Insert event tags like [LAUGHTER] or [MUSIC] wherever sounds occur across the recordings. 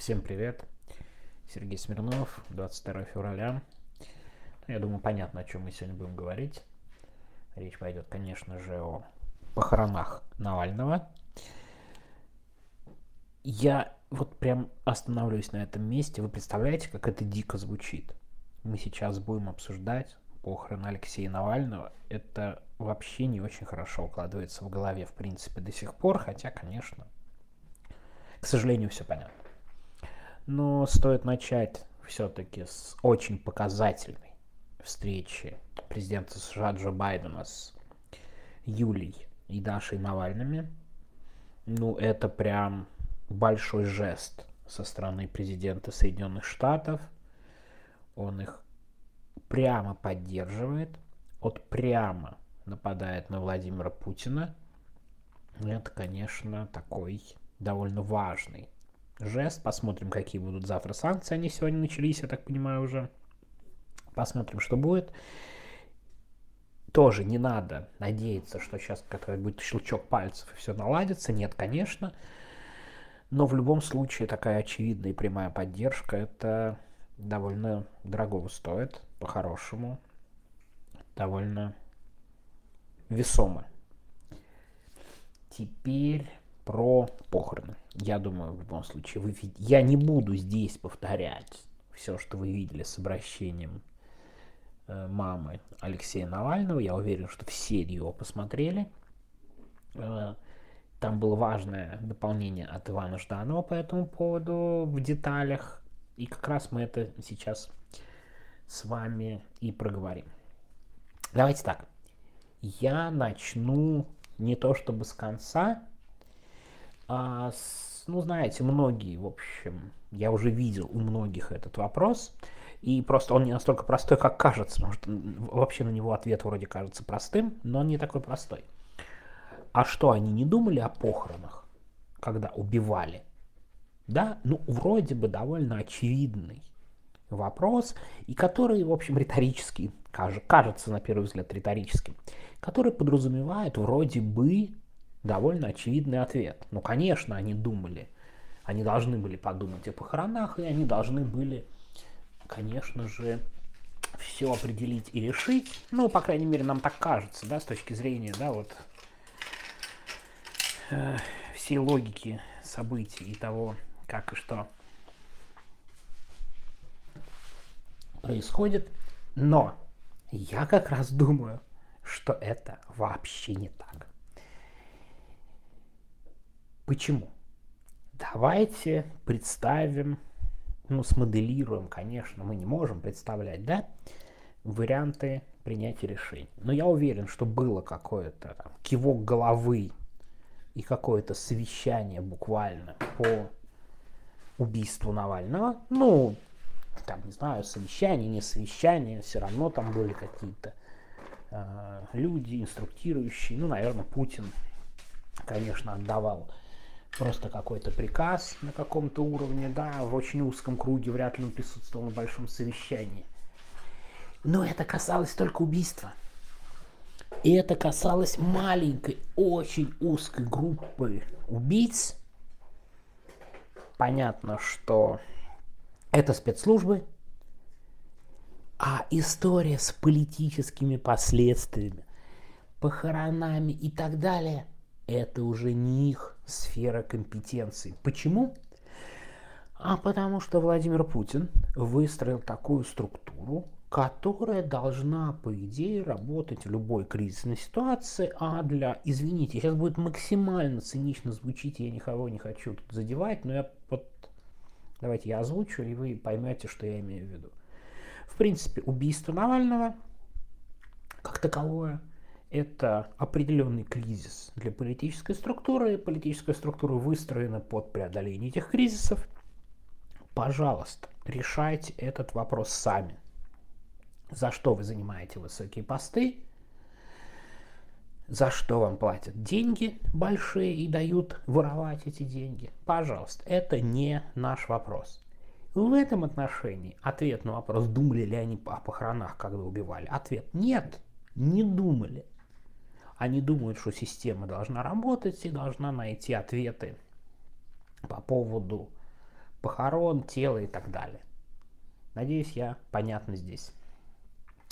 Всем привет. Сергей Смирнов, 22 февраля. Ну, я думаю, понятно, о чем мы сегодня будем говорить. Речь пойдет, конечно же, о похоронах Навального. Я вот прям остановлюсь на этом месте. Вы представляете, как это дико звучит? Мы сейчас будем обсуждать похороны Алексея Навального. Это вообще не очень хорошо укладывается в голове, в принципе, до сих пор, хотя, конечно, к сожалению, все понятно. Но стоит начать все-таки с очень показательной встречи президента США Джо Байдена с Юлей и Дашей Навальными. Ну, это прям большой жест со стороны президента Соединенных Штатов. Он их прямо поддерживает, вот прямо нападает на Владимира Путина. Это, конечно, такой довольно важный жест. Посмотрим, какие будут завтра санкции. Они сегодня начались, я так понимаю, уже. Посмотрим, что будет. Тоже не надо надеяться, что сейчас какой будет щелчок пальцев и все наладится. Нет, конечно. Но в любом случае такая очевидная и прямая поддержка это довольно дорого стоит, по-хорошему. Довольно весомо. Теперь про похороны. Я думаю, в любом случае, вы, я не буду здесь повторять все, что вы видели с обращением э, мамы Алексея Навального. Я уверен, что все его посмотрели. Э, там было важное дополнение от Ивана Жданова по этому поводу в деталях. И как раз мы это сейчас с вами и проговорим. Давайте так. Я начну не то чтобы с конца, а с, ну, знаете, многие, в общем, я уже видел у многих этот вопрос, и просто он не настолько простой, как кажется, потому что вообще на него ответ вроде кажется простым, но он не такой простой. А что, они не думали о похоронах, когда убивали? Да, ну, вроде бы довольно очевидный вопрос, и который, в общем, риторический, кажется, на первый взгляд, риторическим, который подразумевает вроде бы довольно очевидный ответ. Ну, конечно, они думали, они должны были подумать о похоронах, и они должны были, конечно же, все определить и решить. Ну, по крайней мере, нам так кажется, да, с точки зрения, да, вот э, всей логики событий и того, как и что происходит. Но я как раз думаю, что это вообще не так. Почему? Давайте представим, ну, смоделируем, конечно, мы не можем представлять, да, варианты принятия решений. Но я уверен, что было какое-то там, кивок головы и какое-то совещание буквально по убийству Навального. Ну, там, не знаю, совещание, не совещание, все равно там были какие-то э, люди, инструктирующие. Ну, наверное, Путин, конечно, отдавал просто какой-то приказ на каком-то уровне, да, в очень узком круге, вряд ли он присутствовал на большом совещании. Но это касалось только убийства. И это касалось маленькой, очень узкой группы убийц. Понятно, что это спецслужбы, а история с политическими последствиями, похоронами и так далее, это уже не их сфера компетенции. Почему? А потому что Владимир Путин выстроил такую структуру, которая должна, по идее, работать в любой кризисной ситуации, а для, извините, сейчас будет максимально цинично звучить, я никого не хочу тут задевать, но я вот, давайте я озвучу, и вы поймете, что я имею в виду. В принципе, убийство Навального, как таковое, это определенный кризис для политической структуры. Политическая структура выстроена под преодоление этих кризисов. Пожалуйста, решайте этот вопрос сами. За что вы занимаете высокие посты? За что вам платят деньги большие и дают воровать эти деньги? Пожалуйста, это не наш вопрос. В этом отношении ответ на вопрос, думали ли они о похоронах, когда убивали, ответ нет, не думали. Они думают, что система должна работать и должна найти ответы по поводу похорон, тела и так далее. Надеюсь, я понятно здесь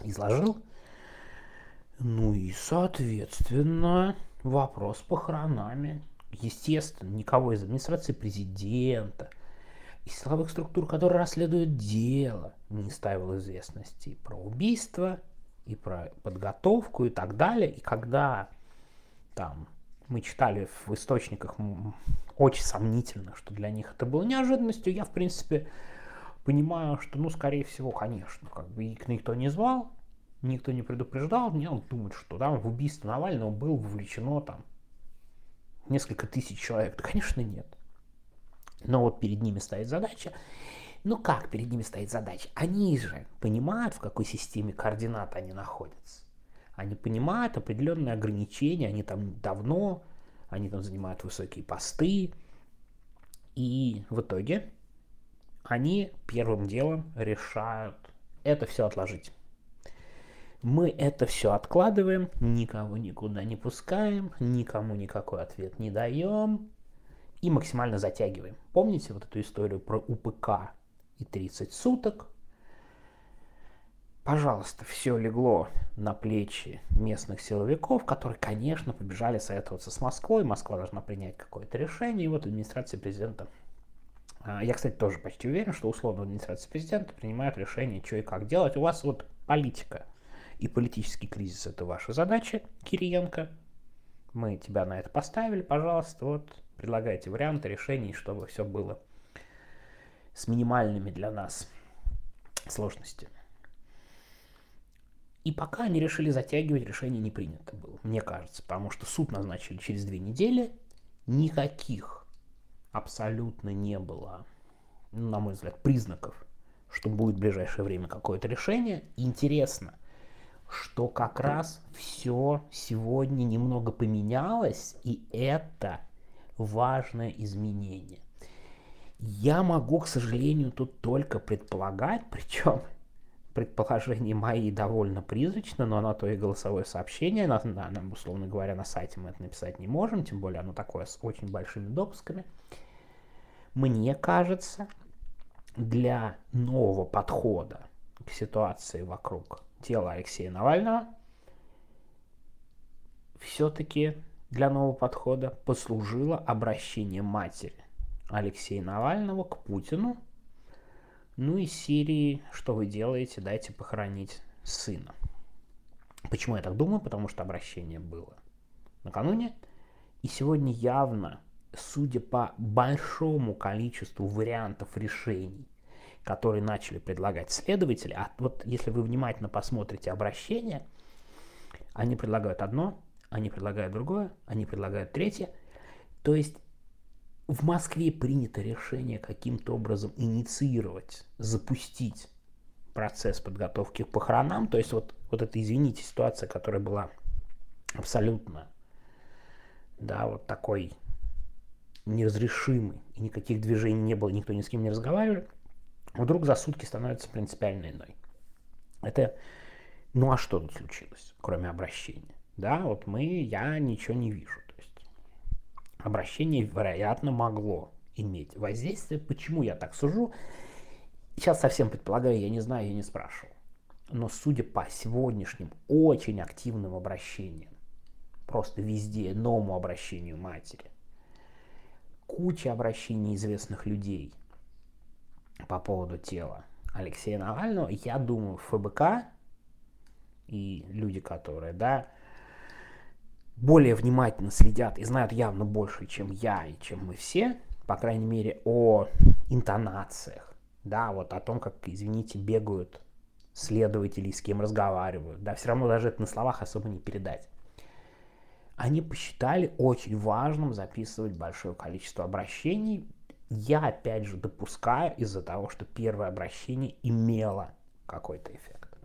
изложил. Ну и, соответственно, вопрос с похоронами. Естественно, никого из администрации президента, из силовых структур, которые расследуют дело, не ставил известности про убийство, и про подготовку и так далее. И когда там мы читали в источниках очень сомнительно, что для них это было неожиданностью, я, в принципе, понимаю, что, ну, скорее всего, конечно, как бы их никто не звал, никто не предупреждал, мне он думает, что да, в убийство Навального было вовлечено там несколько тысяч человек. Да, конечно, нет. Но вот перед ними стоит задача ну как перед ними стоит задача? Они же понимают, в какой системе координат они находятся. Они понимают определенные ограничения, они там давно, они там занимают высокие посты. И в итоге они первым делом решают это все отложить. Мы это все откладываем, никого никуда не пускаем, никому никакой ответ не даем и максимально затягиваем. Помните вот эту историю про УПК, и 30 суток. Пожалуйста, все легло на плечи местных силовиков, которые, конечно, побежали советоваться с Москвой. Москва должна принять какое-то решение. И вот администрация президента а, я, кстати, тоже почти уверен, что условно администрация президента принимает решение, что и как делать. У вас вот политика и политический кризис – это ваша задача, Кириенко. Мы тебя на это поставили, пожалуйста, вот предлагайте варианты решений, чтобы все было с минимальными для нас сложностями. И пока они решили затягивать, решение не принято было, мне кажется, потому что суд назначили через две недели, никаких абсолютно не было, на мой взгляд, признаков, что будет в ближайшее время какое-то решение. Интересно, что как раз все сегодня немного поменялось, и это важное изменение. Я могу, к сожалению, тут только предполагать, причем [LAUGHS] предположения мои довольно призрачно, но оно то и голосовое сообщение, на, на, нам, условно говоря, на сайте мы это написать не можем, тем более оно такое с очень большими допусками. Мне кажется, для нового подхода к ситуации вокруг тела Алексея Навального все-таки для нового подхода послужило обращение матери Алексея Навального к Путину. Ну и Сирии, что вы делаете, дайте похоронить сына. Почему я так думаю? Потому что обращение было накануне. И сегодня явно, судя по большому количеству вариантов решений, которые начали предлагать следователи, а вот если вы внимательно посмотрите обращение, они предлагают одно, они предлагают другое, они предлагают третье. То есть в Москве принято решение каким-то образом инициировать, запустить процесс подготовки к похоронам. То есть вот, вот это, извините, ситуация, которая была абсолютно, да, вот такой неразрешимый, и никаких движений не было, никто ни с кем не разговаривал, вдруг за сутки становится принципиально иной. Это, ну а что тут случилось, кроме обращения? Да, вот мы, я ничего не вижу обращение, вероятно, могло иметь воздействие. Почему я так сужу? Сейчас совсем предполагаю, я не знаю, я не спрашивал. Но судя по сегодняшним очень активным обращениям, просто везде, новому обращению матери, куча обращений известных людей по поводу тела Алексея Навального, я думаю, ФБК и люди, которые, да, более внимательно следят и знают явно больше, чем я и чем мы все, по крайней мере, о интонациях, да, вот о том, как, извините, бегают следователи, с кем разговаривают, да, все равно даже это на словах особо не передать. Они посчитали очень важным записывать большое количество обращений. Я, опять же, допускаю из-за того, что первое обращение имело какой-то эффект.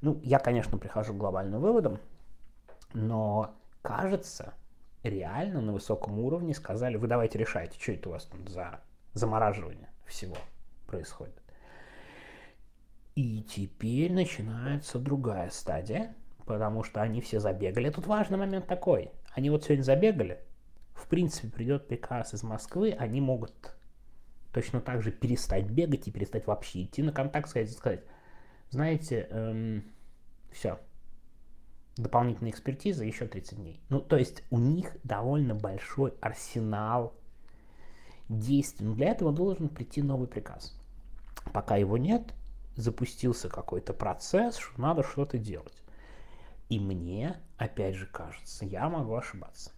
Ну, я, конечно, прихожу к глобальным выводам, но кажется, реально на высоком уровне сказали, вы давайте решайте, что это у вас там за замораживание всего происходит. И теперь начинается другая стадия, потому что они все забегали. Тут важный момент такой. Они вот сегодня забегали, в принципе, придет приказ из Москвы, они могут точно так же перестать бегать и перестать вообще идти на контакт, сказать, сказать знаете, эм, все, дополнительная экспертиза еще 30 дней. Ну, то есть у них довольно большой арсенал действий. Но для этого должен прийти новый приказ. Пока его нет, запустился какой-то процесс, что надо что-то делать. И мне, опять же, кажется, я могу ошибаться.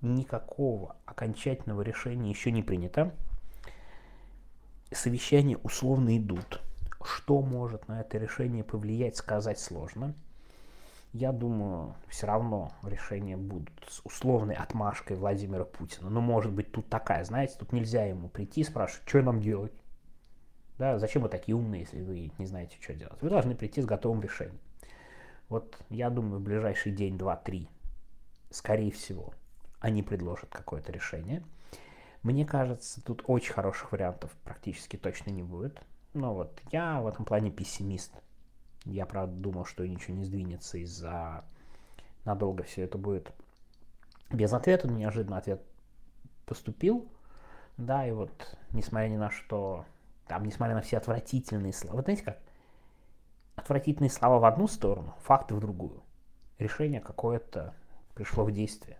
Никакого окончательного решения еще не принято. Совещания условно идут. Что может на это решение повлиять, сказать сложно. Я думаю, все равно решения будут с условной отмашкой Владимира Путина. Но может быть тут такая, знаете, тут нельзя ему прийти и спрашивать, что нам делать. Да, зачем вы такие умные, если вы не знаете, что делать? Вы должны прийти с готовым решением. Вот я думаю, в ближайший день, два, три, скорее всего, они предложат какое-то решение. Мне кажется, тут очень хороших вариантов практически точно не будет. Но вот я в этом плане пессимист. Я, правда, думал, что ничего не сдвинется из-за... Надолго все это будет без ответа. Но неожиданно ответ поступил. Да, и вот, несмотря ни на что, там, несмотря на все отвратительные слова, вы знаете как, отвратительные слова в одну сторону, факты в другую. Решение какое-то пришло в действие.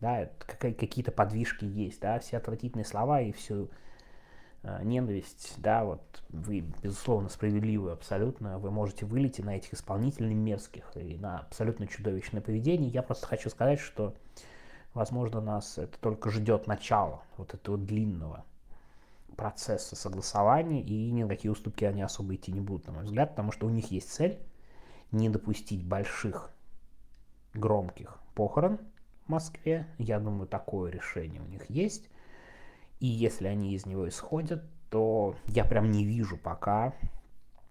Да, какие-то подвижки есть, да, все отвратительные слова и всю ненависть, да, вот вы, безусловно, справедливы абсолютно, вы можете вылететь на этих исполнителей мерзких и на абсолютно чудовищное поведение. Я просто хочу сказать, что, возможно, нас это только ждет начало вот этого длинного процесса согласования, и ни на какие уступки они особо идти не будут, на мой взгляд, потому что у них есть цель не допустить больших громких похорон в Москве. Я думаю, такое решение у них есть. И если они из него исходят, то я прям не вижу пока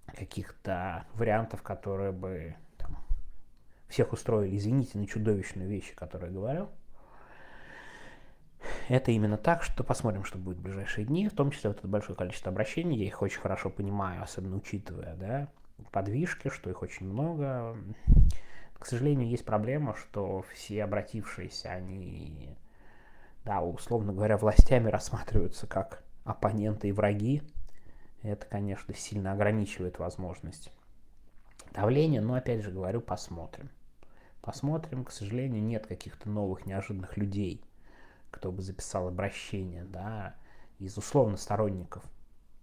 каких-то вариантов, которые бы там, всех устроили. Извините на чудовищные вещи, которые я говорю это именно так, что посмотрим, что будет в ближайшие дни, в том числе вот это большое количество обращений, я их очень хорошо понимаю, особенно учитывая, да, подвижки, что их очень много. К сожалению, есть проблема, что все обратившиеся, они, да, условно говоря, властями рассматриваются как оппоненты и враги. Это, конечно, сильно ограничивает возможность давления, но, опять же говорю, посмотрим. Посмотрим, к сожалению, нет каких-то новых неожиданных людей – кто бы записал обращение, да, из условно сторонников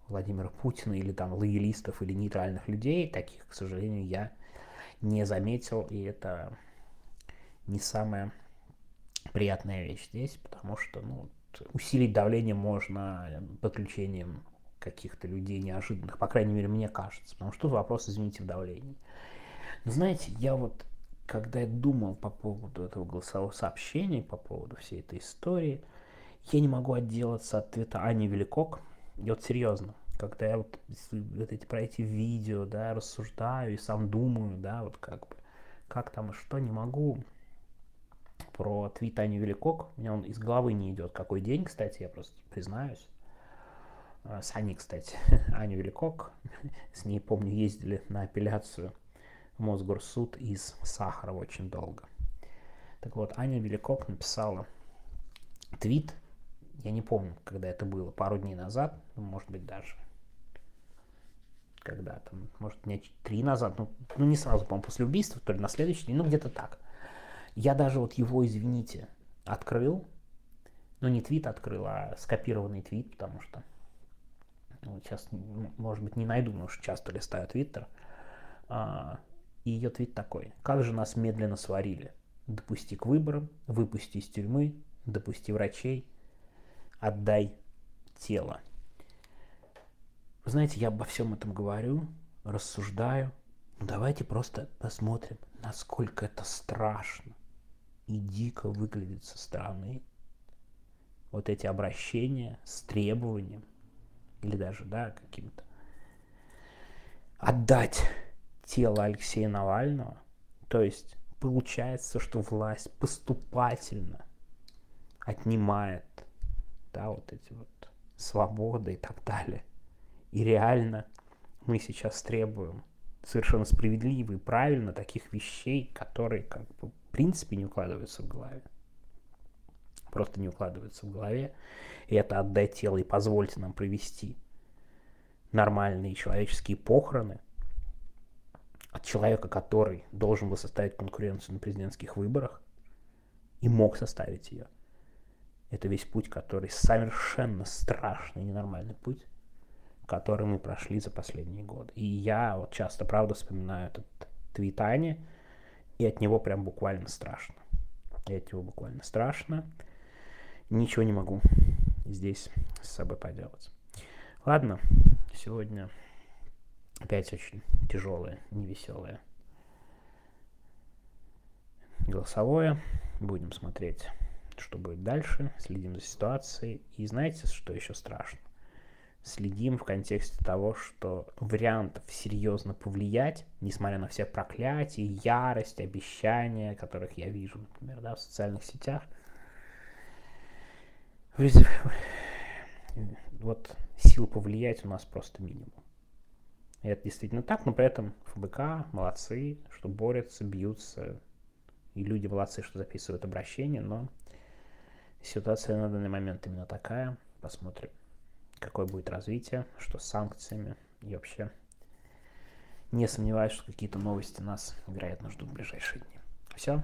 Владимира Путина или там лоялистов или нейтральных людей, таких, к сожалению, я не заметил, и это не самая приятная вещь здесь, потому что ну, усилить давление можно подключением каких-то людей неожиданных, по крайней мере, мне кажется, потому что тут вопрос, извините, в давлении. Но знаете, я вот когда я думал по поводу этого голосового сообщения, по поводу всей этой истории, я не могу отделаться от ответа Ани Великок. И вот серьезно, когда я вот, вот эти, про эти видео, да, рассуждаю и сам думаю, да, вот как бы, как там и что, не могу про твит Ани Великок, у меня он из головы не идет. Какой день, кстати, я просто признаюсь. А, с Аней, кстати, [LAUGHS] Аню Великок, [LAUGHS] с ней, помню, ездили на апелляцию Мосгорсуд из Сахарова очень долго. Так вот, Аня Великок написала твит, я не помню, когда это было, пару дней назад, ну, может быть, даже когда там, может, дня три назад, ну, ну не сразу, по-моему, после убийства, то ли на следующий день, ну где-то так. Я даже вот его, извините, открыл, ну не твит открыл, а скопированный твит, потому что ну, сейчас, может быть, не найду, потому что часто листаю твиттер. А, и ее твит такой. Как же нас медленно сварили. Допусти к выборам, выпусти из тюрьмы, допусти врачей, отдай тело. Вы знаете, я обо всем этом говорю, рассуждаю. Ну, давайте просто посмотрим, насколько это страшно и дико выглядит со стороны. Вот эти обращения с требованием или даже, да, каким-то отдать тело Алексея Навального. То есть получается, что власть поступательно отнимает да, вот эти вот свободы и так далее. И реально мы сейчас требуем совершенно справедливо и правильно таких вещей, которые как бы в принципе не укладываются в голове. просто не укладывается в голове. И это отдать тело и позвольте нам провести нормальные человеческие похороны от человека, который должен был составить конкуренцию на президентских выборах и мог составить ее. Это весь путь, который совершенно страшный, ненормальный путь, который мы прошли за последние годы. И я вот часто, правда, вспоминаю этот твит Ани, и от него прям буквально страшно. И от него буквально страшно. Ничего не могу здесь с собой поделать. Ладно, сегодня опять очень тяжелое, невеселое голосовое. Будем смотреть, что будет дальше. Следим за ситуацией. И знаете, что еще страшно? Следим в контексте того, что вариантов серьезно повлиять, несмотря на все проклятия, ярость, обещания, которых я вижу, например, да, в социальных сетях, вот сил повлиять у нас просто минимум. И это действительно так, но при этом ФБК молодцы, что борются, бьются. И люди молодцы, что записывают обращения, но ситуация на данный момент именно такая. Посмотрим, какое будет развитие, что с санкциями. И вообще не сомневаюсь, что какие-то новости нас, вероятно, ждут в ближайшие дни. Все.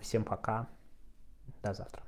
Всем пока. До завтра.